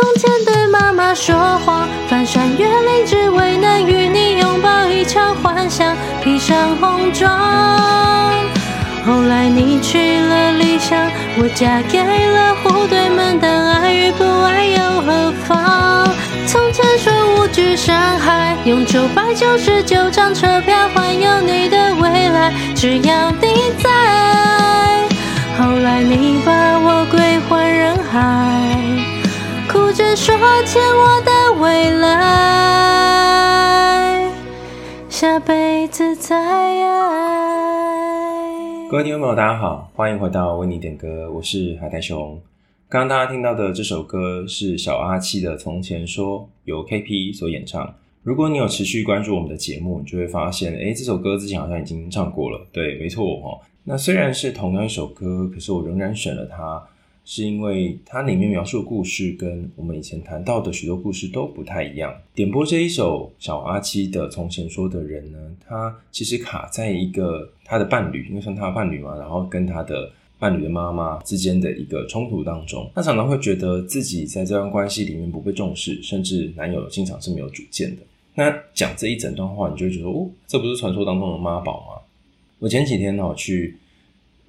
从前对妈妈说谎，翻山越岭只为能与你拥抱一场幻想，披上红妆。后来你去了理想，我嫁给了户对门，但爱与不爱又何妨？从前说无惧伤害，用九百九十九张车票环游你的未来，只要你在。后来你把我归还人海，着说欠我的未来，下辈子再爱。各位听众朋友，大家好，欢迎回到为你点歌，我是海苔熊。刚刚大家听到的这首歌是小阿七的《从前说》，由 KP 所演唱。如果你有持续关注我们的节目，你就会发现，诶，这首歌之前好像已经唱过了。对，没错哦。那虽然是同样一首歌，可是我仍然选了它，是因为它里面描述的故事跟我们以前谈到的许多故事都不太一样。点播这一首小阿七的《从前说》的人呢，他其实卡在一个他的伴侣，因为算他的伴侣嘛，然后跟他的伴侣的妈妈之间的一个冲突当中，他常常会觉得自己在这段关系里面不被重视，甚至男友经常是没有主见的。那讲这一整段话，你就会觉得哦，这不是传说当中的妈宝吗？我前几天呢，去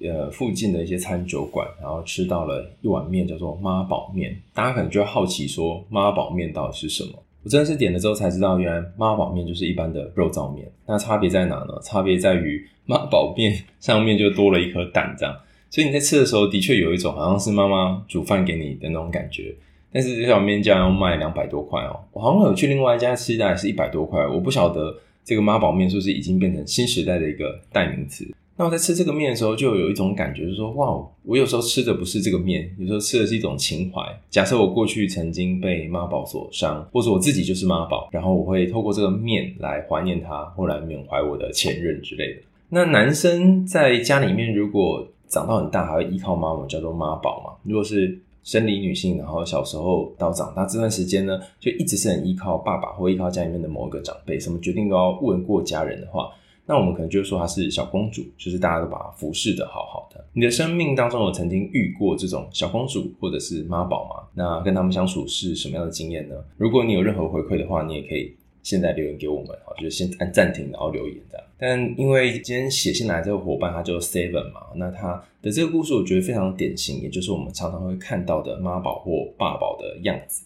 呃附近的一些餐酒馆，然后吃到了一碗面，叫做妈宝面。大家可能就会好奇说，妈宝面到底是什么？我真的是点了之后才知道，原来妈宝面就是一般的肉燥面。那差别在哪呢？差别在于妈宝面上面就多了一颗蛋，这样。所以你在吃的时候，的确有一种好像是妈妈煮饭给你的那种感觉。但是这碗面竟然要卖两百多块哦，我好像有去另外一家吃，大概是一百多块。我不晓得。这个妈宝面是不是已经变成新时代的一个代名词？那我在吃这个面的时候，就有一种感觉，就是说，哇，我有时候吃的不是这个面，有时候吃的是一种情怀。假设我过去曾经被妈宝所伤，或者我自己就是妈宝，然后我会透过这个面来怀念他，或来缅怀我的前任之类的。那男生在家里面，如果长到很大还会依靠妈妈，叫做妈宝嘛？如果是生理女性，然后小时候到长大这段时间呢，就一直是很依靠爸爸或依靠家里面的某一个长辈，什么决定都要问过家人的话，那我们可能就会说她是小公主，就是大家都把她服侍得好好的。你的生命当中有曾经遇过这种小公主或者是妈宝吗？那跟他们相处是什么样的经验呢？如果你有任何回馈的话，你也可以。现在留言给我们，好，就是先按暂停，然后留言的。但因为今天写信来这个伙伴，他叫 Seven 嘛，那他的这个故事我觉得非常典型，也就是我们常常会看到的妈宝或爸宝的样子。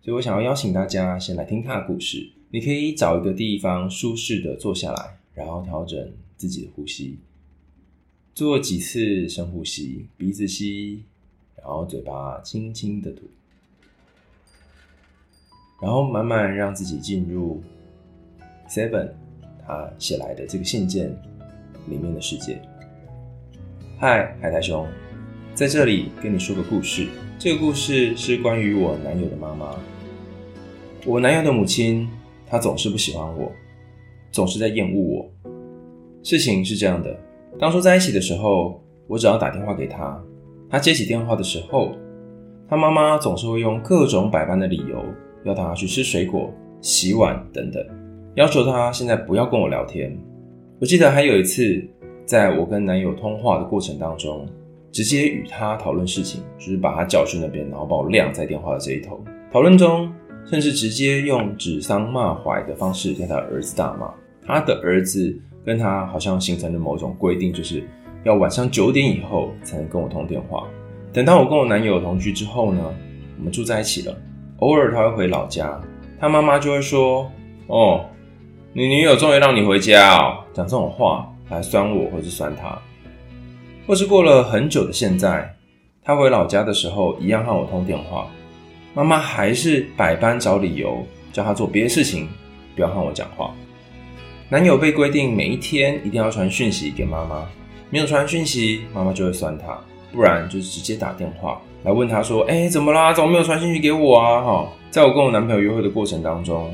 所以我想要邀请大家先来听他的故事。你可以找一个地方舒适的坐下来，然后调整自己的呼吸，做几次深呼吸，鼻子吸，然后嘴巴轻轻的吐。然后慢慢让自己进入 Seven 他写来的这个信件里面的世界。嗨，海苔熊，在这里跟你说个故事。这个故事是关于我男友的妈妈。我男友的母亲，她总是不喜欢我，总是在厌恶我。事情是这样的，当初在一起的时候，我只要打电话给他，他接起电话的时候，他妈妈总是会用各种百般的理由。要他去吃水果、洗碗等等，要求他现在不要跟我聊天。我记得还有一次，在我跟男友通话的过程当中，直接与他讨论事情，就是把他叫去那边，然后把我晾在电话的这一头。讨论中，甚至直接用指桑骂槐的方式跟他儿子大骂。他的儿子跟他好像形成了某种规定，就是要晚上九点以后才能跟我通电话。等到我跟我男友同居之后呢，我们住在一起了。偶尔他会回老家，他妈妈就会说：“哦，你女友终于让你回家哦。”讲这种话来酸我，或是酸他。或是过了很久的现在，他回老家的时候，一样和我通电话，妈妈还是百般找理由叫他做别的事情，不要和我讲话。男友被规定每一天一定要传讯息给妈妈，没有传讯息，妈妈就会算他，不然就是直接打电话。来问他说：“哎、怎么啦？怎么没有传讯息给我啊？”哈，在我跟我男朋友约会的过程当中，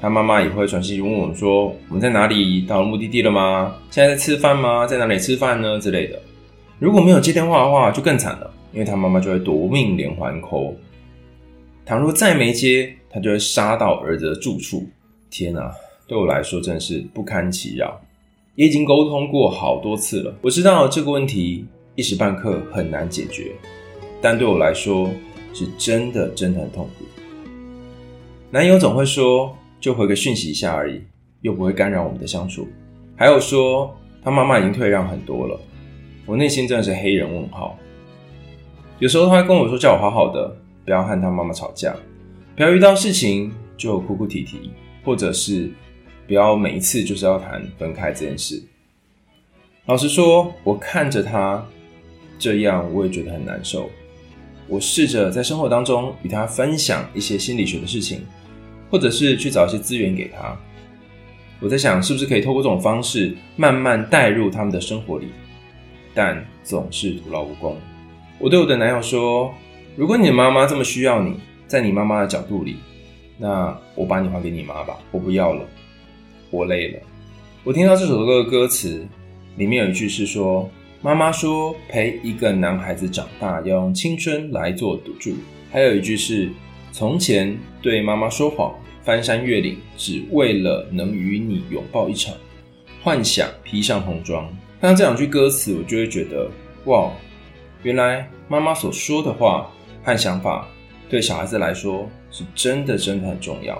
他妈妈也会传讯息问我们说：“我们在哪里？到了目的地了吗？现在在吃饭吗？在哪里吃饭呢？”之类的。如果没有接电话的话，就更惨了，因为他妈妈就会夺命连环扣。倘若再没接，他就会杀到儿子的住处。天哪，对我来说真是不堪其扰。也已经沟通过好多次了，我知道这个问题一时半刻很难解决。但对我来说，是真的真的很痛苦。男友总会说，就回个讯息一下而已，又不会干扰我们的相处。还有说，他妈妈已经退让很多了。我内心真的是黑人问号。有时候他会跟我说，叫我好好的，不要和他妈妈吵架，不要遇到事情就哭哭啼啼，或者是不要每一次就是要谈分开这件事。老实说，我看着他这样，我也觉得很难受。我试着在生活当中与他分享一些心理学的事情，或者是去找一些资源给他。我在想，是不是可以透过这种方式慢慢带入他们的生活里，但总是徒劳无功。我对我的男友说：“如果你的妈妈这么需要你，在你妈妈的角度里，那我把你还给你妈吧，我不要了，我累了。”我听到这首歌的歌词。里面有一句是说：“妈妈说陪一个男孩子长大要用青春来做赌注。”还有一句是：“从前对妈妈说谎，翻山越岭，只为了能与你拥抱一场，幻想披上红妆。”看到这两句歌词，我就会觉得哇，原来妈妈所说的话和想法对小孩子来说是真的真的很重要。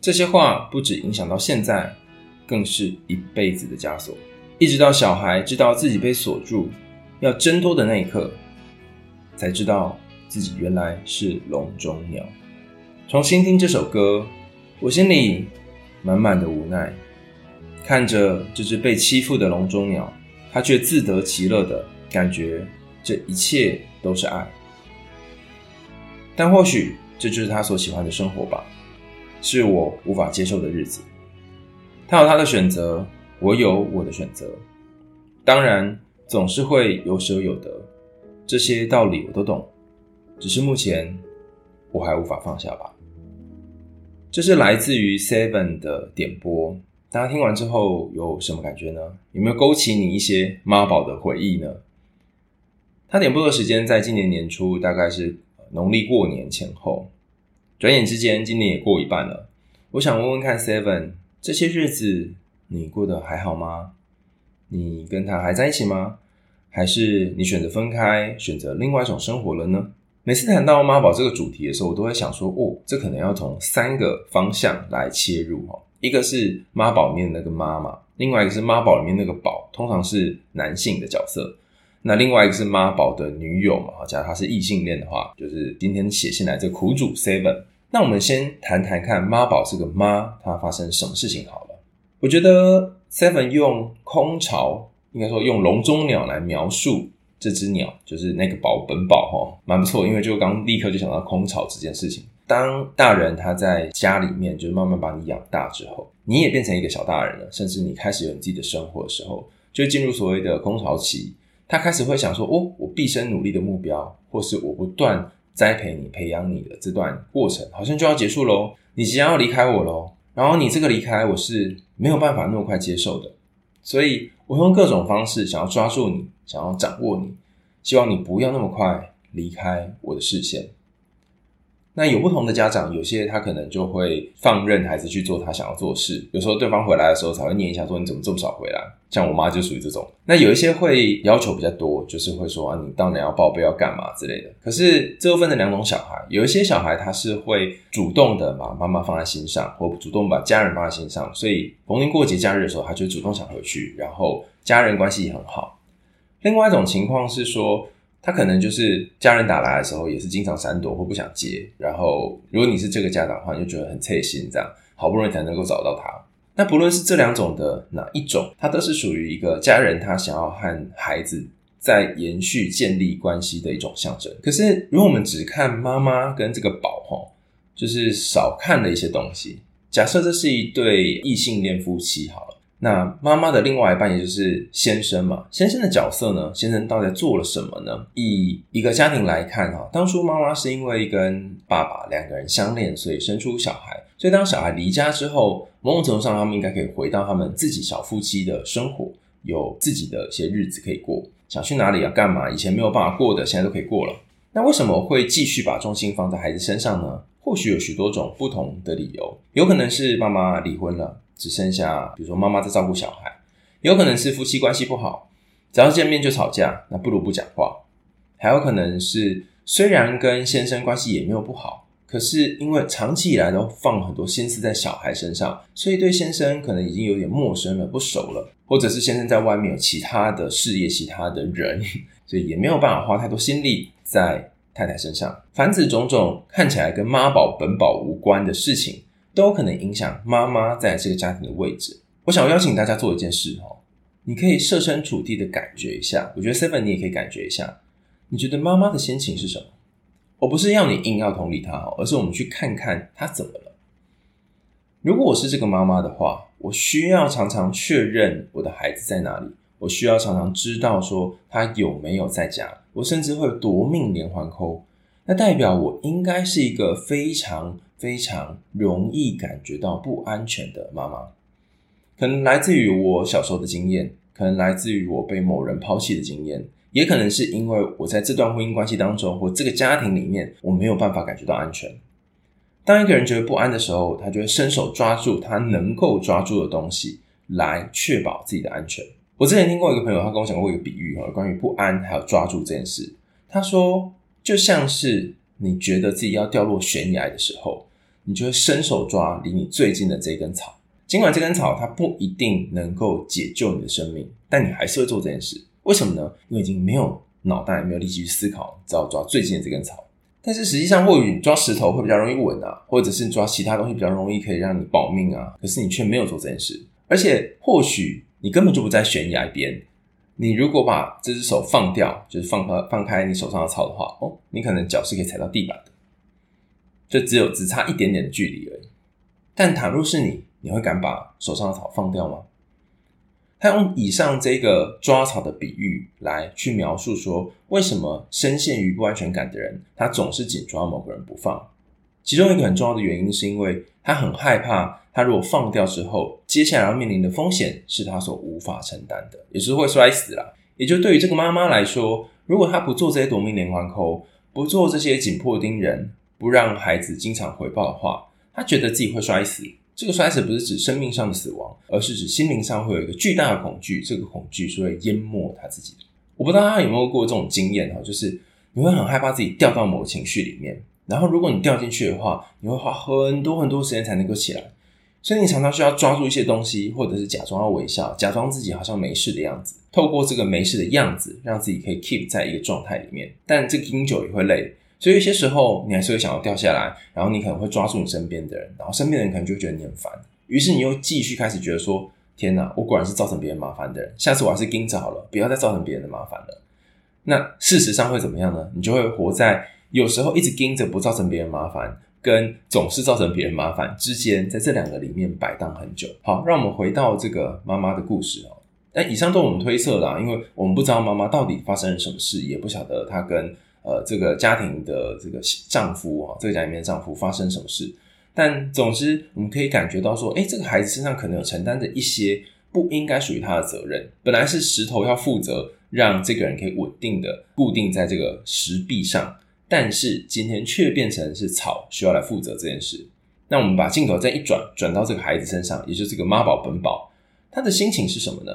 这些话不只影响到现在，更是一辈子的枷锁。一直到小孩知道自己被锁住，要挣脱的那一刻，才知道自己原来是笼中鸟。重新听这首歌，我心里满满的无奈，看着这只被欺负的笼中鸟，它却自得其乐的感觉，这一切都是爱。但或许这就是他所喜欢的生活吧，是我无法接受的日子。他有他的选择。我有我的选择，当然总是会有舍有得，这些道理我都懂，只是目前我还无法放下吧。这是来自于 Seven 的点播，大家听完之后有什么感觉呢？有没有勾起你一些妈宝的回忆呢？他点播的时间在今年年初，大概是农历过年前后，转眼之间今年也过一半了。我想问问看 Seven 这些日子。你过得还好吗？你跟他还在一起吗？还是你选择分开，选择另外一种生活了呢？每次谈到妈宝这个主题的时候，我都会想说，哦，这可能要从三个方向来切入哈。一个是妈宝里面的那个妈妈，另外一个是妈宝里面那个宝，通常是男性的角色。那另外一个是妈宝的女友嘛，假如他是异性恋的话，就是今天写信来这个苦主 Seven。那我们先谈谈看妈宝这个妈，她发生什么事情好了。我觉得 Seven 用空巢，应该说用笼中鸟来描述这只鸟，就是那个宝本宝哈，蛮不错。因为就刚立刻就想到空巢这件事情。当大人他在家里面，就是慢慢把你养大之后，你也变成一个小大人了，甚至你开始有你自己的生活的时候，就进入所谓的空巢期。他开始会想说：哦，我毕生努力的目标，或是我不断栽培你、培养你的这段过程，好像就要结束喽。你即将要离开我喽。然后你这个离开，我是没有办法那么快接受的，所以我用各种方式想要抓住你，想要掌握你，希望你不要那么快离开我的视线。那有不同的家长，有些他可能就会放任孩子去做他想要做的事，有时候对方回来的时候才会念一下说，你怎么这么少回来？像我妈就属于这种。那有一些会要求比较多，就是会说啊，你当然要报备要干嘛之类的。可是这部分的两种小孩，有一些小孩他是会主动的把妈妈放在心上，或主动把家人放在心上，所以逢年过节假日的时候，他就主动想回去，然后家人关系也很好。另外一种情况是说。他可能就是家人打来的时候，也是经常闪躲或不想接。然后，如果你是这个家长的话，你就觉得很贴心，这样好不容易才能够找到他。那不论是这两种的哪一种，它都是属于一个家人他想要和孩子在延续建立关系的一种象征。可是，如果我们只看妈妈跟这个宝，齁，就是少看了一些东西。假设这是一对异性恋夫妻，好。那妈妈的另外一半，也就是先生嘛，先生的角色呢？先生到底做了什么呢？以一个家庭来看哈，当初妈妈是因为跟爸爸两个人相恋，所以生出小孩。所以当小孩离家之后，某种程度上，他们应该可以回到他们自己小夫妻的生活，有自己的一些日子可以过。想去哪里要干嘛，以前没有办法过的，现在都可以过了。那为什么会继续把重心放在孩子身上呢？或许有许多种不同的理由，有可能是妈妈离婚了。只剩下，比如说妈妈在照顾小孩，有可能是夫妻关系不好，只要见面就吵架，那不如不讲话，还有可能是虽然跟先生关系也没有不好，可是因为长期以来都放很多心思在小孩身上，所以对先生可能已经有点陌生了、不熟了，或者是先生在外面有其他的事业、其他的人，所以也没有办法花太多心力在太太身上。凡此种种看起来跟妈宝本宝无关的事情，都可能影响妈妈在这个家庭的位置。我想邀请大家做一件事哦，你可以设身处地的感觉一下。我觉得 Seven 你也可以感觉一下，你觉得妈妈的心情是什么？我不是要你硬要同理她哦，而是我们去看看她怎么了。如果我是这个妈妈的话，我需要常常确认我的孩子在哪里，我需要常常知道说他有没有在家，我甚至会夺命连环 call。那代表我应该是一个非常非常容易感觉到不安全的妈妈。可能来自于我小时候的经验，可能来自于我被某人抛弃的经验，也可能是因为我在这段婚姻关系当中或这个家庭里面，我没有办法感觉到安全。当一个人觉得不安的时候，他就会伸手抓住他能够抓住的东西，来确保自己的安全。我之前听过一个朋友，他跟我讲过一个比喻哈，关于不安还有抓住这件事。他说，就像是你觉得自己要掉落悬崖的时候，你就会伸手抓离你最近的这根草。尽管这根草它不一定能够解救你的生命，但你还是会做这件事。为什么呢？因为已经没有脑袋，没有力气去思考，只好抓最近的这根草。但是实际上，或许你抓石头会比较容易稳啊，或者是抓其他东西比较容易可以让你保命啊。可是你却没有做这件事，而且或许你根本就不在悬崖边。你如果把这只手放掉，就是放开放开你手上的草的话，哦，你可能脚是可以踩到地板的，就只有只差一点点的距离而已。但倘若是你，你会敢把手上的草放掉吗？他用以上这个抓草的比喻来去描述说，为什么深陷于不安全感的人，他总是紧抓某个人不放。其中一个很重要的原因，是因为他很害怕，他如果放掉之后，接下来要面临的风险是他所无法承担的，也是会摔死啦。也就对于这个妈妈来说，如果她不做这些夺命连环扣不做这些紧迫盯人，不让孩子经常回报的话，她觉得自己会摔死。这个摔死不是指生命上的死亡，而是指心灵上会有一个巨大的恐惧，这个恐惧是会淹没他自己。我不知道大家有没有过这种经验哈，就是你会很害怕自己掉到某情绪里面，然后如果你掉进去的话，你会花很多很多时间才能够起来，所以你常常需要抓住一些东西，或者是假装要微笑，假装自己好像没事的样子，透过这个没事的样子，让自己可以 keep 在一个状态里面。但这个盯久也会累。所以有些时候你还是会想要掉下来，然后你可能会抓住你身边的人，然后身边的人可能就会觉得你很烦，于是你又继续开始觉得说：天哪，我果然是造成别人麻烦的人，下次我还是盯着好了，不要再造成别人的麻烦了。那事实上会怎么样呢？你就会活在有时候一直盯着不造成别人麻烦，跟总是造成别人麻烦之间，在这两个里面摆荡很久。好，让我们回到这个妈妈的故事哦。但以上都是我们推测啦，因为我们不知道妈妈到底发生了什么事，也不晓得她跟。呃，这个家庭的这个丈夫啊，这个家里面的丈夫发生什么事？但总之，我们可以感觉到说，诶，这个孩子身上可能有承担着一些不应该属于他的责任。本来是石头要负责让这个人可以稳定的固定在这个石壁上，但是今天却变成是草需要来负责这件事。那我们把镜头再一转，转到这个孩子身上，也就是这个妈宝本宝，他的心情是什么呢？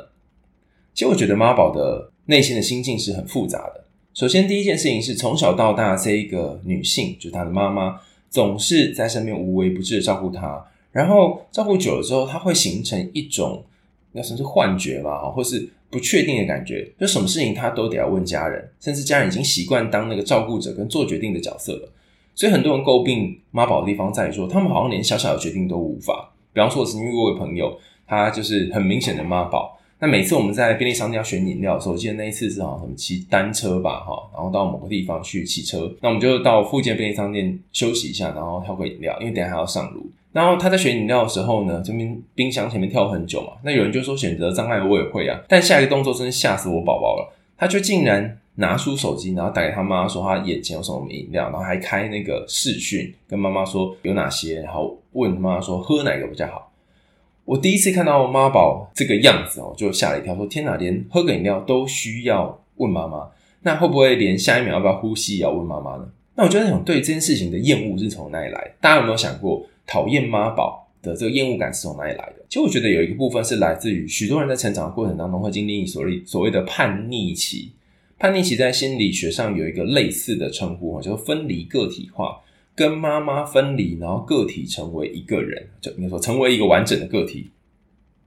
其实我觉得妈宝的内心的心境是很复杂的。首先，第一件事情是从小到大，这一个女性就是她的妈妈，总是在身边无微不至的照顾她。然后照顾久了之后，她会形成一种那算是幻觉吧，或是不确定的感觉，就什么事情他都得要问家人，甚至家人已经习惯当那个照顾者跟做决定的角色了。所以很多人诟病妈宝的地方在于说，他们好像连小小的决定都无法。比方说，我曾经遇过一个朋友，他就是很明显的妈宝。那每次我们在便利商店要选饮料的时候，我记得那一次是好像什么骑单车吧，哈，然后到某个地方去骑车，那我们就到附近便利商店休息一下，然后挑个饮料，因为等下还要上路。然后他在选饮料的时候呢，这边冰箱前面跳很久嘛，那有人就说选择障碍我也会啊，但下一个动作真是吓死我宝宝了，他就竟然拿出手机，然后打给他妈说他眼前有什么饮料，然后还开那个视讯跟妈妈说有哪些，然后问妈妈说喝哪个比较好。我第一次看到妈宝这个样子哦，就吓了一跳，说天哪，连喝个饮料都需要问妈妈，那会不会连下一秒要不要呼吸也要问妈妈呢？那我就在想对这件事情的厌恶是从哪里来？大家有没有想过，讨厌妈宝的这个厌恶感是从哪里来的？其实我觉得有一个部分是来自于许多人在成长的过程当中会经历所谓所谓的叛逆期。叛逆期在心理学上有一个类似的称呼，叫做分离个体化，跟妈妈分离，然后个体成为一个人，就应该说成为一个完整的个体。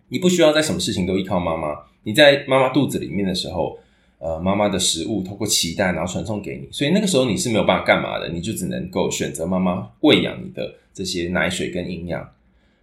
你不需要在什么事情都依靠妈妈。你在妈妈肚子里面的时候，呃，妈妈的食物透过脐带然后传送给你，所以那个时候你是没有办法干嘛的，你就只能够选择妈妈喂养你的这些奶水跟营养。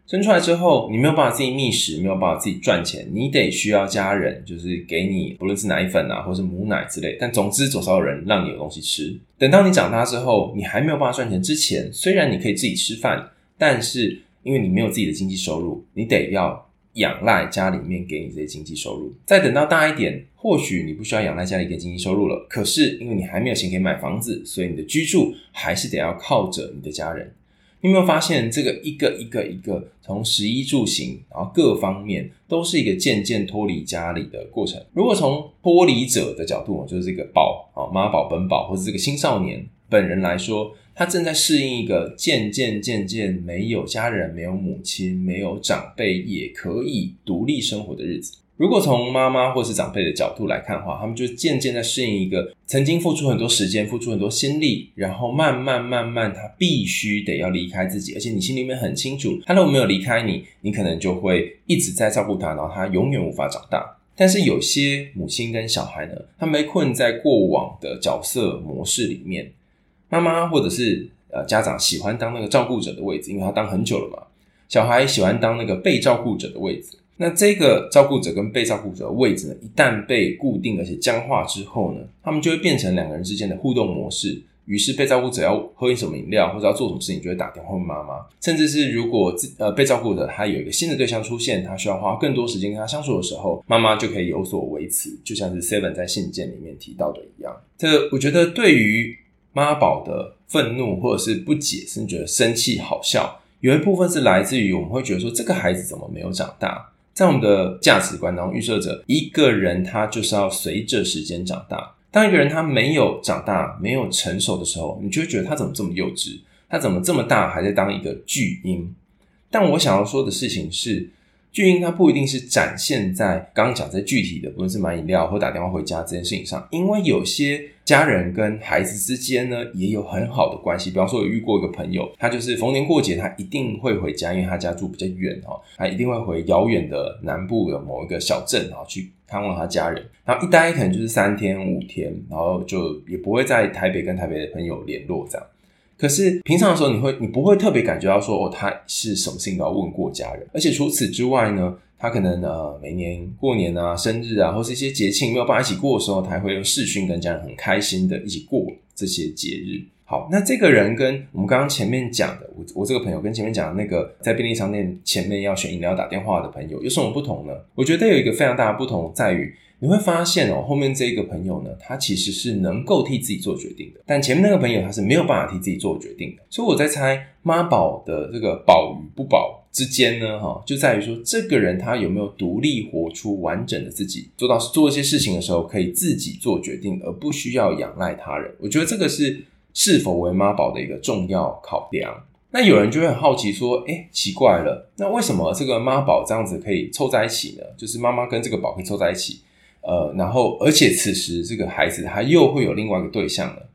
生出来之后，你没有办法自己觅食，没有办法自己赚钱，你得需要家人，就是给你不论是奶粉啊，或是母奶之类。但总之，总是有人让你有东西吃。等到你长大之后，你还没有办法赚钱之前，虽然你可以自己吃饭，但是因为你没有自己的经济收入，你得要仰赖家里面给你这些经济收入。再等到大一点，或许你不需要仰赖家里给经济收入了，可是因为你还没有钱可以买房子，所以你的居住还是得要靠着你的家人。你有没有发现，这个一个一个一个从食衣住行，然后各方面都是一个渐渐脱离家里的过程。如果从脱离者的角度，就是这个宝啊妈宝本宝，或者这个青少年本人来说，他正在适应一个渐渐渐渐没有家人、没有母亲、没有长辈也可以独立生活的日子。如果从妈妈或是长辈的角度来看的话，他们就渐渐在适应一个曾经付出很多时间、付出很多心力，然后慢慢慢慢，他必须得要离开自己，而且你心里面很清楚，他如果没有离开你，你可能就会一直在照顾他，然后他永远无法长大。但是有些母亲跟小孩呢，他们被困在过往的角色模式里面，妈妈或者是呃家长喜欢当那个照顾者的位置，因为他当很久了嘛，小孩喜欢当那个被照顾者的位置。那这个照顾者跟被照顾者的位置呢，一旦被固定而且僵化之后呢，他们就会变成两个人之间的互动模式。于是被照顾者要喝什么饮料或者要做什么事情，就会打电话问妈妈。甚至是如果自呃被照顾者他有一个新的对象出现，他需要花更多时间跟他相处的时候，妈妈就可以有所维持，就像是 Seven 在信件里面提到的一样。这我觉得对于妈宝的愤怒或者是不解，甚至觉得生气好笑，有一部分是来自于我们会觉得说，这个孩子怎么没有长大？在我们的价值观当中，预设着一个人他就是要随着时间长大。当一个人他没有长大、没有成熟的时候，你就会觉得他怎么这么幼稚？他怎么这么大还在当一个巨婴？但我想要说的事情是，巨婴他不一定是展现在刚刚讲在具体的，不论是买饮料或打电话回家这件事情上，因为有些。家人跟孩子之间呢，也有很好的关系。比方说，我遇过一个朋友，他就是逢年过节，他一定会回家，因为他家住比较远哦，他一定会回遥远的南部的某一个小镇啊，去看望他家人。然后一待可能就是三天五天，然后就也不会在台北跟台北的朋友联络这样。可是平常的时候，你会你不会特别感觉到说，哦，他是什么事情都要问过家人。而且除此之外呢，他可能呃每年过年啊、生日啊，或是一些节庆没有办法一起过的时候，他还会用视讯跟家人很开心的一起过这些节日。好，那这个人跟我们刚刚前面讲的，我我这个朋友跟前面讲的那个在便利商店前面要选饮料打电话的朋友有什么不同呢？我觉得有一个非常大的不同在于。你会发现哦，后面这个朋友呢，他其实是能够替自己做决定的，但前面那个朋友他是没有办法替自己做决定的。所以我在猜妈宝的这个宝与不宝之间呢，哈，就在于说这个人他有没有独立活出完整的自己，做到做一些事情的时候可以自己做决定，而不需要仰赖他人。我觉得这个是是否为妈宝的一个重要考量。那有人就会很好奇说，哎，奇怪了，那为什么这个妈宝这样子可以凑在一起呢？就是妈妈跟这个宝可以凑在一起。呃，然后，而且此时这个孩子他又会有另外一个对象了。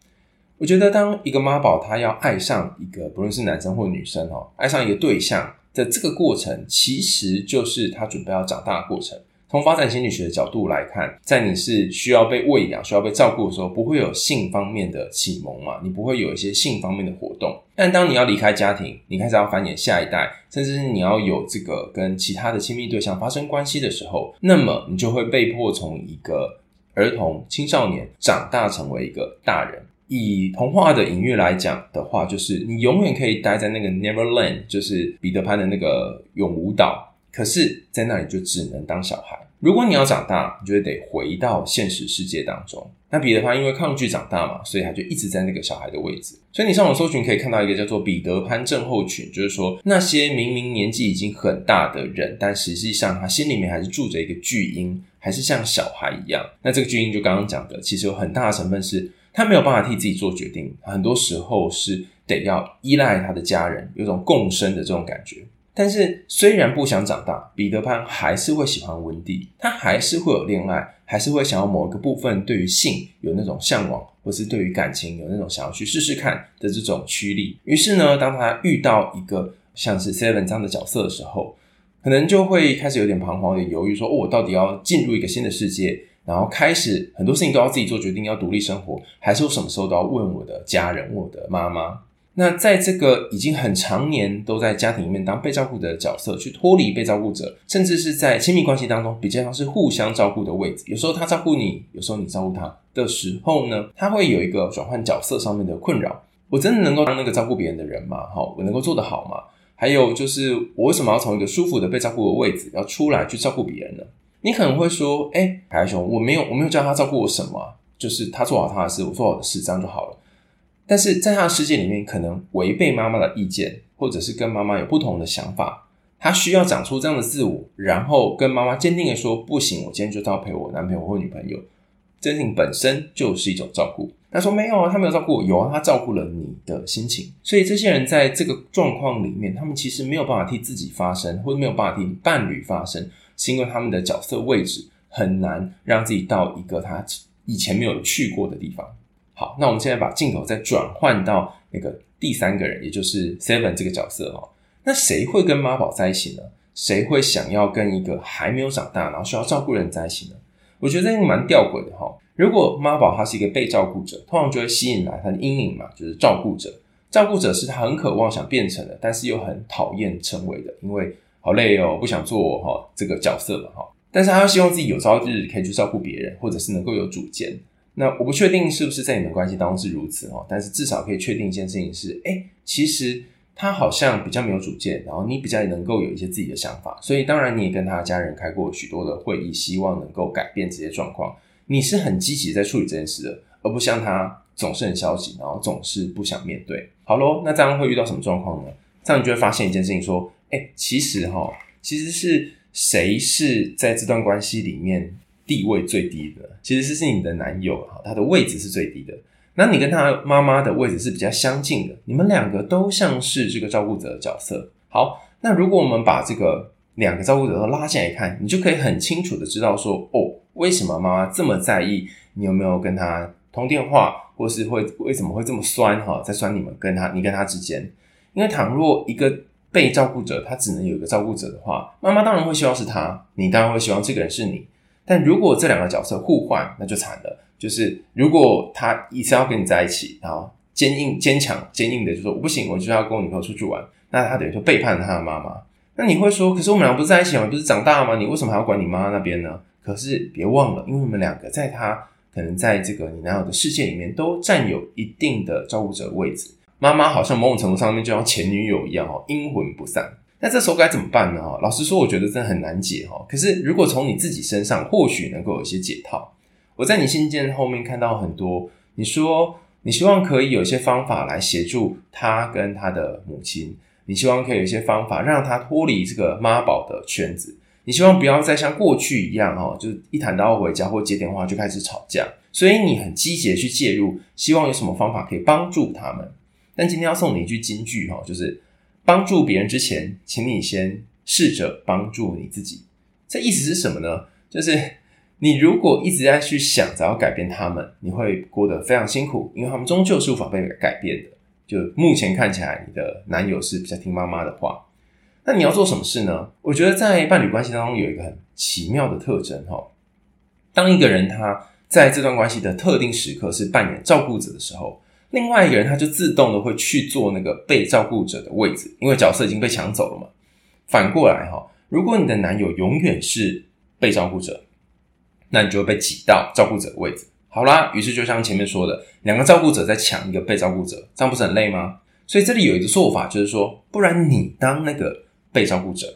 我觉得，当一个妈宝他要爱上一个，不论是男生或女生哦，爱上一个对象的这个过程，其实就是他准备要长大的过程。从发展心理学的角度来看，在你是需要被喂养、需要被照顾的时候，不会有性方面的启蒙嘛？你不会有一些性方面的活动。但当你要离开家庭，你开始要繁衍下一代，甚至是你要有这个跟其他的亲密对象发生关系的时候，那么你就会被迫从一个儿童、青少年长大成为一个大人。以童话的隐喻来讲的话，就是你永远可以待在那个 Neverland，就是彼得潘的那个永无岛。可是，在那里就只能当小孩。如果你要长大，你就得回到现实世界当中。那彼得潘因为抗拒长大嘛，所以他就一直在那个小孩的位置。所以你上网搜寻可以看到一个叫做彼得潘症候群，就是说那些明明年纪已经很大的人，但实际上他心里面还是住着一个巨婴，还是像小孩一样。那这个巨婴就刚刚讲的，其实有很大的成分是他没有办法替自己做决定，很多时候是得要依赖他的家人，有种共生的这种感觉。但是，虽然不想长大，彼得潘还是会喜欢温蒂，他还是会有恋爱，还是会想要某一个部分对于性有那种向往，或是对于感情有那种想要去试试看的这种驱力。于是呢，当他遇到一个像是 Seven 这样的角色的时候，可能就会开始有点彷徨、有点犹豫，说：“哦，我到底要进入一个新的世界，然后开始很多事情都要自己做决定，要独立生活，还是我什么时候都要问我的家人、我的妈妈？”那在这个已经很常年都在家庭里面当被照顾的角色，去脱离被照顾者，甚至是在亲密关系当中比较像是互相照顾的位置，有时候他照顾你，有时候你照顾他的时候呢，他会有一个转换角色上面的困扰。我真的能够当那个照顾别人的人吗？好，我能够做得好吗？还有就是，我为什么要从一个舒服的被照顾的位置要出来去照顾别人呢？你可能会说，哎、欸，海熊，我没有，我没有叫他照顾我什么，就是他做好他的事，我做好我的事，这样就好了。但是在他的世界里面，可能违背妈妈的意见，或者是跟妈妈有不同的想法，他需要长出这样的自我，然后跟妈妈坚定的说，不行，我今天就要陪我男朋友或女朋友。这件事情本身就是一种照顾。他说没有啊，他没有照顾我，有啊，他照顾了你的心情。所以这些人在这个状况里面，他们其实没有办法替自己发声，或者没有办法替伴侣发声，是因为他们的角色位置很难让自己到一个他以前没有去过的地方。好，那我们现在把镜头再转换到那个第三个人，也就是 Seven 这个角色哈。那谁会跟妈宝在一起呢？谁会想要跟一个还没有长大，然后需要照顾人在一起呢？我觉得这个蛮吊诡的哈。如果妈宝他是一个被照顾者，通常就会吸引来他的阴影嘛，就是照顾者。照顾者是他很渴望想变成的，但是又很讨厌成为的，因为好累哦，不想做哈这个角色了哈。但是他又希望自己有朝一日可以去照顾别人，或者是能够有主见。那我不确定是不是在你们关系当中是如此哦，但是至少可以确定一件事情是，诶，其实他好像比较没有主见，然后你比较能够有一些自己的想法，所以当然你也跟他家人开过许多的会议，希望能够改变这些状况。你是很积极在处理这件事的，而不像他总是很消极，然后总是不想面对。好咯，那这样会遇到什么状况呢？这样你就会发现一件事情，说，诶，其实哈，其实是谁是在这段关系里面地位最低的？其实是是你的男友哈，他的位置是最低的。那你跟他妈妈的位置是比较相近的，你们两个都像是这个照顾者的角色。好，那如果我们把这个两个照顾者都拉进来看，你就可以很清楚的知道说，哦。为什么妈妈这么在意你有没有跟他通电话，或是会为什么会这么酸哈，在酸你们跟他你跟他之间？因为倘若一个被照顾者他只能有一个照顾者的话，妈妈当然会希望是他，你当然会希望这个人是你。但如果这两个角色互换，那就惨了。就是如果他一直要跟你在一起，然后坚硬坚强坚硬的就说我不行，我就要跟我女朋友出去玩，那他等于说背叛了他的妈妈。那你会说，可是我们俩不是在一起吗？不是长大了吗？你为什么还要管你妈那边呢？可是别忘了，因为你们两个在他可能在这个你男友的世界里面都占有一定的照顾者位置。妈妈好像某种程度上面就像前女友一样哦，阴魂不散。那这时候该怎么办呢？哈，老实说，我觉得真的很难解哈。可是如果从你自己身上，或许能够有一些解套。我在你信件后面看到很多，你说你希望可以有一些方法来协助他跟他的母亲，你希望可以有一些方法让他脱离这个妈宝的圈子。你希望不要再像过去一样哈，就是一谈到回家或接电话就开始吵架，所以你很积极的去介入，希望有什么方法可以帮助他们。但今天要送你一句金句哈，就是帮助别人之前，请你先试着帮助你自己。这意思是什么呢？就是你如果一直在去想着要改变他们，你会过得非常辛苦，因为他们终究是无法被改变的。就目前看起来，你的男友是比较听妈妈的话。那你要做什么事呢？我觉得在伴侣关系当中有一个很奇妙的特征哈。当一个人他在这段关系的特定时刻是扮演照顾者的时候，另外一个人他就自动的会去做那个被照顾者的位置，因为角色已经被抢走了嘛。反过来哈，如果你的男友永远是被照顾者，那你就会被挤到照顾者的位置。好啦，于是就像前面说的，两个照顾者在抢一个被照顾者，这样不是很累吗？所以这里有一个做法，就是说，不然你当那个。被照顾者，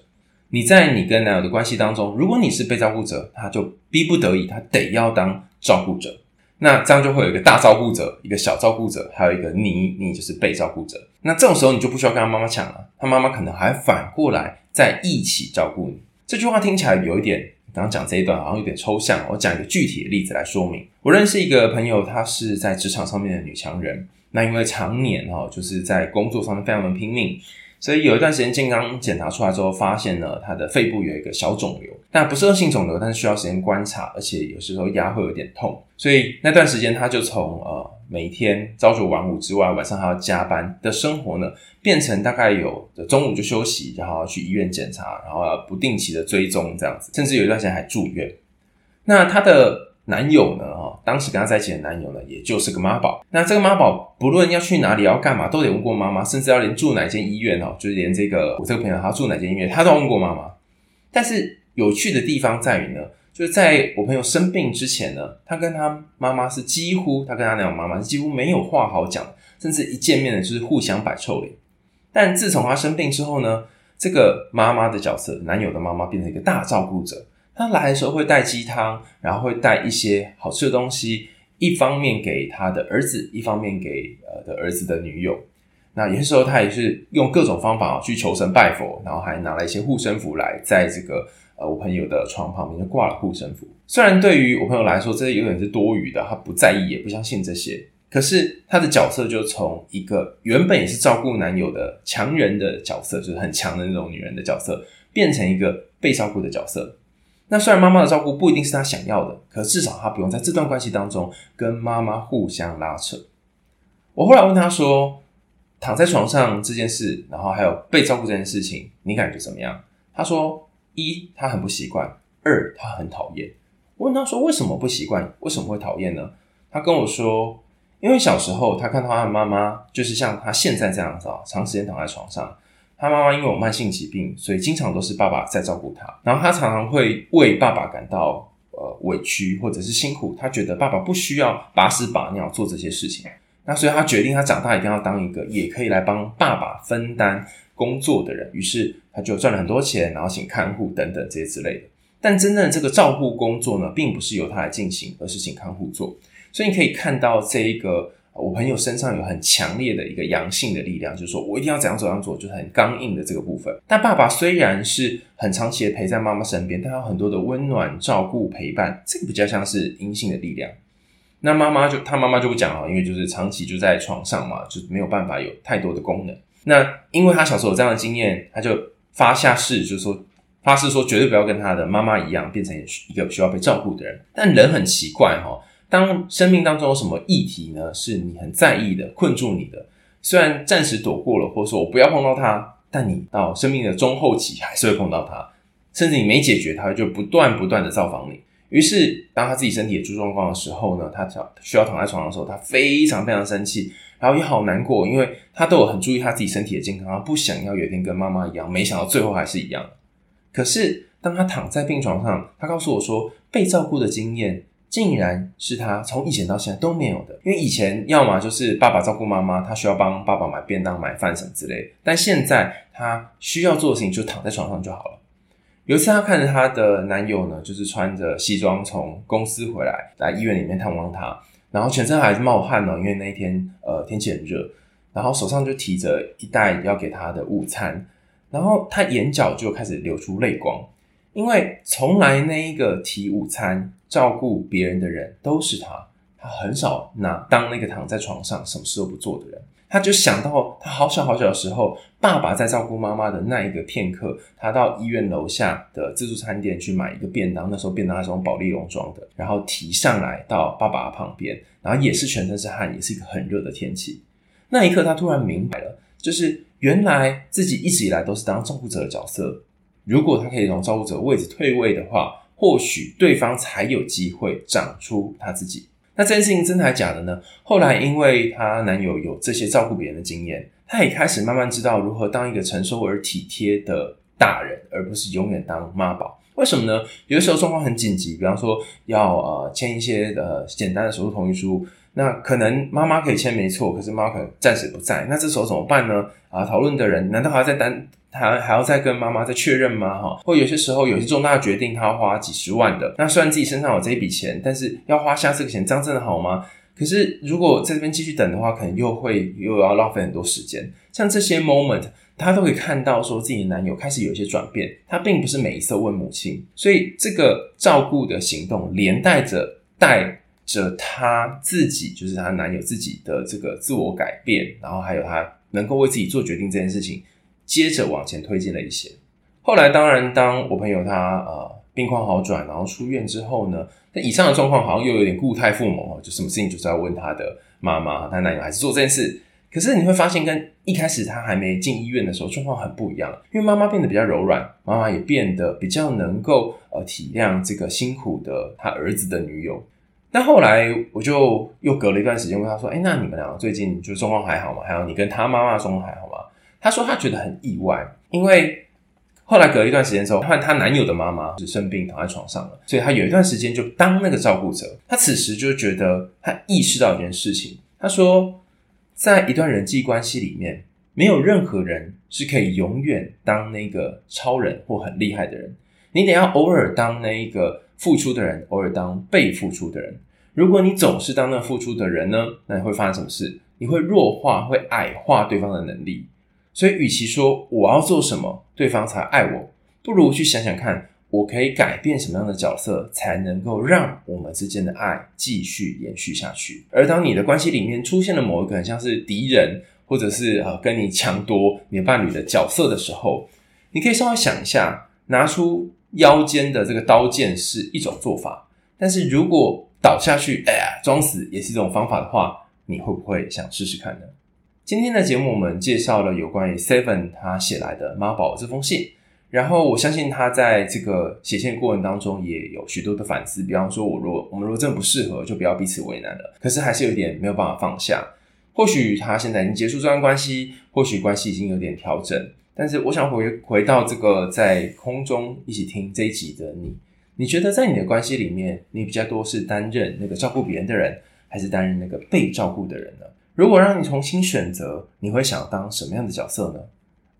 你在你跟男友的关系当中，如果你是被照顾者，他就逼不得已，他得要当照顾者。那这样就会有一个大照顾者，一个小照顾者，还有一个你，你就是被照顾者。那这种时候你就不需要跟他妈妈抢了，他妈妈可能还反过来再一起照顾你。这句话听起来有一点，刚刚讲这一段好像有点抽象。我讲一个具体的例子来说明。我认识一个朋友，她是在职场上面的女强人。那因为常年哈，就是在工作上面非常的拼命。所以有一段时间健康检查出来之后，发现呢，他的肺部有一个小肿瘤，但不是恶性肿瘤，但是需要时间观察，而且有时候压会有点痛。所以那段时间他就从呃每天朝九晚五之外，晚上还要加班的生活呢，变成大概有中午就休息，然后去医院检查，然后要不定期的追踪这样子，甚至有一段时间还住院。那他的。男友呢？当时跟她在一起的男友呢，也就是个妈宝。那这个妈宝不论要去哪里，要干嘛，都得问过妈妈，甚至要连住哪间医院哦，就是连这个我这个朋友他住哪间医院，他都要问过妈妈。但是有趣的地方在于呢，就是在我朋友生病之前呢，他跟他妈妈是几乎，他跟他男友妈妈是几乎没有话好讲，甚至一见面呢就是互相摆臭脸。但自从他生病之后呢，这个妈妈的角色，男友的妈妈变成一个大照顾者。他来的时候会带鸡汤，然后会带一些好吃的东西，一方面给他的儿子，一方面给呃的儿子的女友。那有些时候他也是用各种方法去求神拜佛，然后还拿了一些护身符来，在这个呃我朋友的床旁边就挂了护身符。虽然对于我朋友来说，这有点是多余的，他不在意，也不相信这些。可是他的角色就从一个原本也是照顾男友的强人的角色，就是很强的那种女人的角色，变成一个被照顾的角色。那虽然妈妈的照顾不一定是他想要的，可至少他不用在这段关系当中跟妈妈互相拉扯。我后来问他说：“躺在床上这件事，然后还有被照顾这件事情，你感觉怎么样？”他说：“一，他很不习惯；二，他很讨厌。”我问他说：“为什么不习惯？为什么会讨厌呢？”他跟我说：“因为小时候他看到他的妈妈就是像他现在这样子啊，长时间躺在床上。”他妈妈因为有慢性疾病，所以经常都是爸爸在照顾他。然后他常常会为爸爸感到呃委屈或者是辛苦。他觉得爸爸不需要把屎把尿做这些事情。那所以他决定，他长大一定要当一个也可以来帮爸爸分担工作的人。于是他就赚了很多钱，然后请看护等等这些之类的。但真正的这个照顾工作呢，并不是由他来进行，而是请看护做。所以你可以看到这一个。我朋友身上有很强烈的一个阳性的力量，就是说我一定要怎样怎样做，就是很刚硬的这个部分。但爸爸虽然是很长期的陪在妈妈身边，但有很多的温暖、照顾、陪伴，这个比较像是阴性的力量。那妈妈就他妈妈就不讲了，因为就是长期就在床上嘛，就没有办法有太多的功能。那因为他小时候有这样的经验，他就发下誓，就是说发誓说绝对不要跟他的妈妈一样，变成一个需要被照顾的人。但人很奇怪哈。当生命当中有什么议题呢？是你很在意的，困住你的，虽然暂时躲过了，或者说我不要碰到它，但你到生命的中后期还是会碰到它，甚至你没解决它，就不断不断的造访你。于是，当他自己身体也出状况的时候呢，他想需要躺在床上的时候，他非常非常生气，然后也好难过，因为他都有很注意他自己身体的健康，他不想要有一天跟妈妈一样，没想到最后还是一样。可是，当他躺在病床上，他告诉我说，被照顾的经验。竟然是他从以前到现在都没有的，因为以前要么就是爸爸照顾妈妈，他需要帮爸爸买便当、买饭什么之类，但现在他需要做的事情就躺在床上就好了。有一次，他看着他的男友呢，就是穿着西装从公司回来，来医院里面探望他，然后全身还是冒汗呢，因为那一天呃天气很热，然后手上就提着一袋要给他的午餐，然后他眼角就开始流出泪光。因为从来那一个提午餐、照顾别人的人都是他，他很少拿当那个躺在床上什么事都不做的人。他就想到他好小好小的时候，爸爸在照顾妈妈的那一个片刻，他到医院楼下的自助餐店去买一个便当，那时候便当还是用保丽龙装的，然后提上来到爸爸旁边，然后也是全身是汗，也是一个很热的天气。那一刻，他突然明白了，就是原来自己一直以来都是当照顾者的角色。如果他可以从照顾者位置退位的话，或许对方才有机会长出他自己。那这件事情真的还假的呢？后来因为她男友有这些照顾别人的经验，她也开始慢慢知道如何当一个成熟而体贴的大人，而不是永远当妈宝。为什么呢？有的时候状况很紧急，比方说要呃签一些呃简单的手术同意书，那可能妈妈可以签没错，可是妈妈可能暂时不在，那这时候怎么办呢？啊，讨论的人难道还要再单？还还要再跟妈妈再确认吗？哈，或有些时候有些重大决定，他要花几十万的。那虽然自己身上有这一笔钱，但是要花下这个钱，这样真的好吗？可是如果在这边继续等的话，可能又会又要浪费很多时间。像这些 moment，他都可以看到说自己的男友开始有一些转变。他并不是每一次问母亲，所以这个照顾的行动连带着带着他自己，就是他男友自己的这个自我改变，然后还有他能够为自己做决定这件事情。接着往前推进了一些。后来，当然，当我朋友他呃病况好转，然后出院之后呢，那以上的状况好像又有点故态复萌哦，就什么事情就是要问他的妈妈，他男友还是做这件事。可是你会发现，跟一开始他还没进医院的时候状况很不一样，因为妈妈变得比较柔软，妈妈也变得比较能够呃体谅这个辛苦的他儿子的女友。但后来我就又隔了一段时间问他说：“哎，那你们两个最近就状况还好吗？还有你跟他妈妈状况还好吗？”他说他觉得很意外，因为。后来隔一段时间之后，换她男友的妈妈是生病躺在床上了，所以她有一段时间就当那个照顾者。她此时就觉得，她意识到一件事情。她说，在一段人际关系里面，没有任何人是可以永远当那个超人或很厉害的人。你得要偶尔当那一个付出的人，偶尔当被付出的人。如果你总是当那付出的人呢，那你会发生什么事？你会弱化、会矮化对方的能力。所以，与其说我要做什么对方才爱我，不如去想想看，我可以改变什么样的角色，才能够让我们之间的爱继续延续下去。而当你的关系里面出现了某一个很像是敌人，或者是呃跟你抢夺你伴侣的角色的时候，你可以稍微想一下，拿出腰间的这个刀剑是一种做法，但是如果倒下去，哎呀，装死也是一种方法的话，你会不会想试试看呢？今天的节目，我们介绍了有关于 Seven 他写来的妈宝这封信，然后我相信他在这个写信过程当中也有许多的反思，比方说，我若我们如果真的不适合，就不要彼此为难了。可是还是有一点没有办法放下。或许他现在已经结束这段关系，或许关系已经有点调整，但是我想回回到这个在空中一起听这一集的你，你觉得在你的关系里面，你比较多是担任那个照顾别人的人，还是担任那个被照顾的人呢？如果让你重新选择，你会想当什么样的角色呢？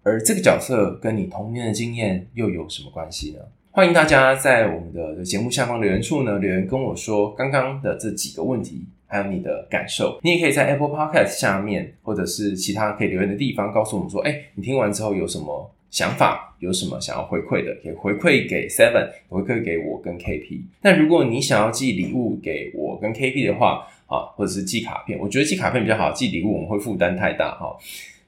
而这个角色跟你童年的经验又有什么关系呢？欢迎大家在我们的节目下方留言处呢，留言跟我说刚刚的这几个问题，还有你的感受。你也可以在 Apple Podcast 下面，或者是其他可以留言的地方，告诉我们说，哎，你听完之后有什么想法，有什么想要回馈的，可以回馈给 Seven，回馈给我跟 KP。那如果你想要寄礼物给我跟 KP 的话，啊，或者是寄卡片，我觉得寄卡片比较好，寄礼物我们会负担太大哈。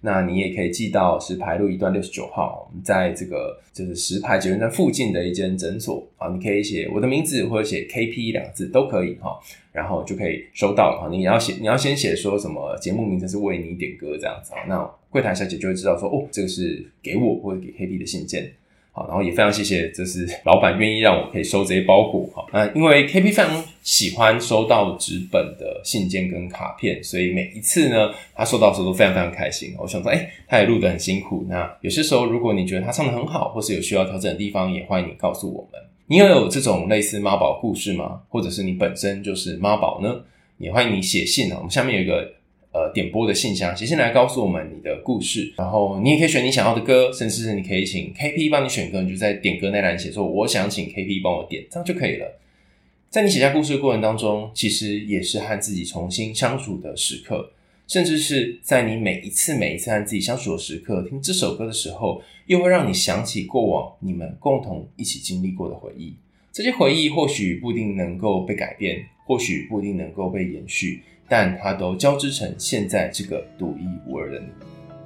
那你也可以寄到石牌路一段六十九号，我们在这个就是石牌捷运站附近的一间诊所啊，你可以写我的名字或者写 KP 两个字都可以哈，然后就可以收到了哈。你要写，你要先写说什么节目名称是为你点歌这样子啊，那柜台小姐就会知道说哦，这个是给我或者给 KP 的信件。好，然后也非常谢谢，就是老板愿意让我可以收这些包裹哈。那因为 KP 非常喜欢收到纸本的信件跟卡片，所以每一次呢，他收到的时候都非常非常开心。我想说，哎，他也录得很辛苦。那有些时候，如果你觉得他唱得很好，或是有需要调整的地方，也欢迎你告诉我们。你有有这种类似妈宝故事吗？或者是你本身就是妈宝呢？也欢迎你写信啊。我们下面有一个。呃，点播的信箱，写信来告诉我们你的故事，然后你也可以选你想要的歌，甚至是你可以请 KP 帮你选歌，你就在点歌那栏写说我想请 KP 帮我点，这样就可以了。在你写下故事的过程当中，其实也是和自己重新相处的时刻，甚至是在你每一次每一次和自己相处的时刻，听这首歌的时候，又会让你想起过往你们共同一起经历过的回忆。这些回忆或许不一定能够被改变，或许不一定能够被延续。但它都交织成现在这个独一无二的你。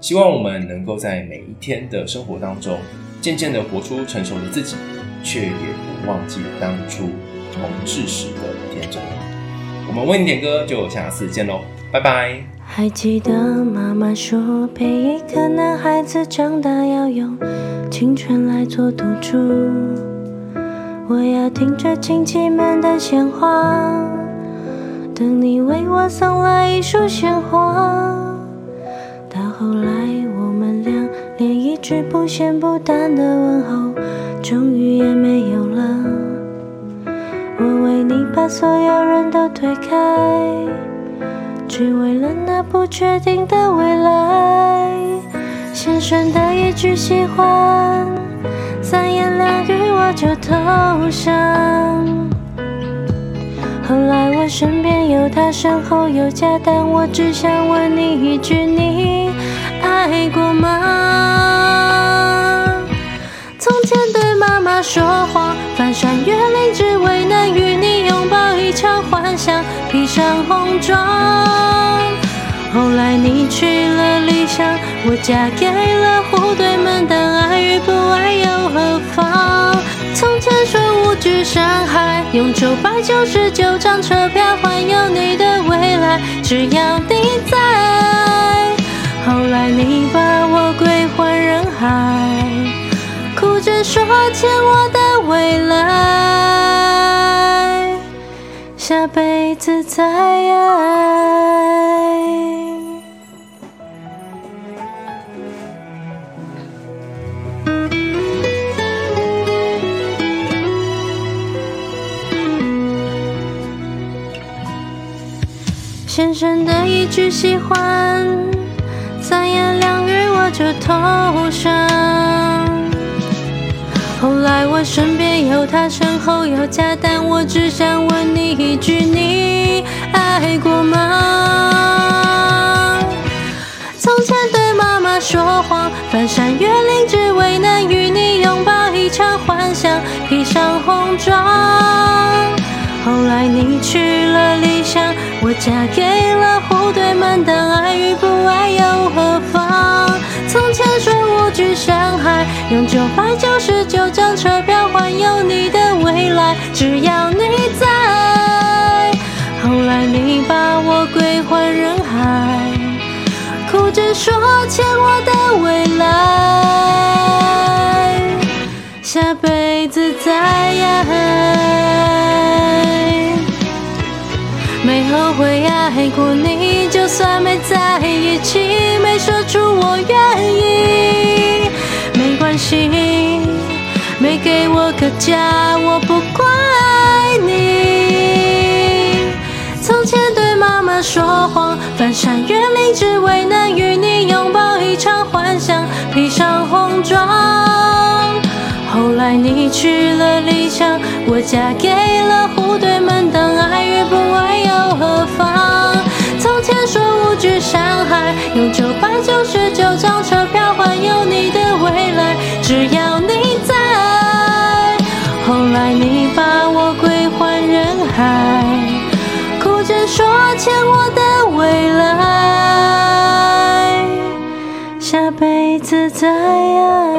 希望我们能够在每一天的生活当中，渐渐的活出成熟的自己，却也不忘记当初童稚时的天真。我们为你点歌，就下次见喽，拜拜。还记得妈妈说，陪一个男孩子长大要用青春来做赌注，我要听着亲戚们的闲话。等你为我送来一束鲜花，到后来我们俩连一句不咸不淡的问候，终于也没有了。我为你把所有人都推开，只为了那不确定的未来。先生的一句喜欢，三言两语我就投降。后来，我身边有他，身后有家。但我只想问你一句：你爱过吗？从前对妈妈说谎，翻山越岭只为能与你拥抱一场幻想，披上红妆。后来，你去了理想，我嫁给了户对门。但爱与不爱又何妨？从前说无惧伤害用九百九十九张车票环游你的未来，只要你在。后来你把我归还人海，哭着说欠我的未来，下辈子再爱。先生的一句喜欢，三言两语我就投降。后来我身边有他，身后有家，但我只想问你一句：你爱过吗？从前对妈妈说谎，翻山越岭只为能与你拥抱一场幻想，披上红妆。后来你去了理想，我嫁给了户对门当，爱与不爱又何妨？从前说无惧伤害，用九百九十九张车票环游你的未来，只要你在。后来你把我归还人海，哭着说欠我的未来，下辈子再爱。算没在一起，没说出我愿意，没关系，没给我个家，我不怪你。从前对妈妈说谎，翻山越岭只为能与你拥抱一场幻想，披上红妆。后来你去了理想，我嫁给了户对门当，爱与不爱又。何妨？去上海，用九百九十九张车票环游你的未来，只要你在。后来你把我归还人海，哭着说欠我的未来，下辈子再爱。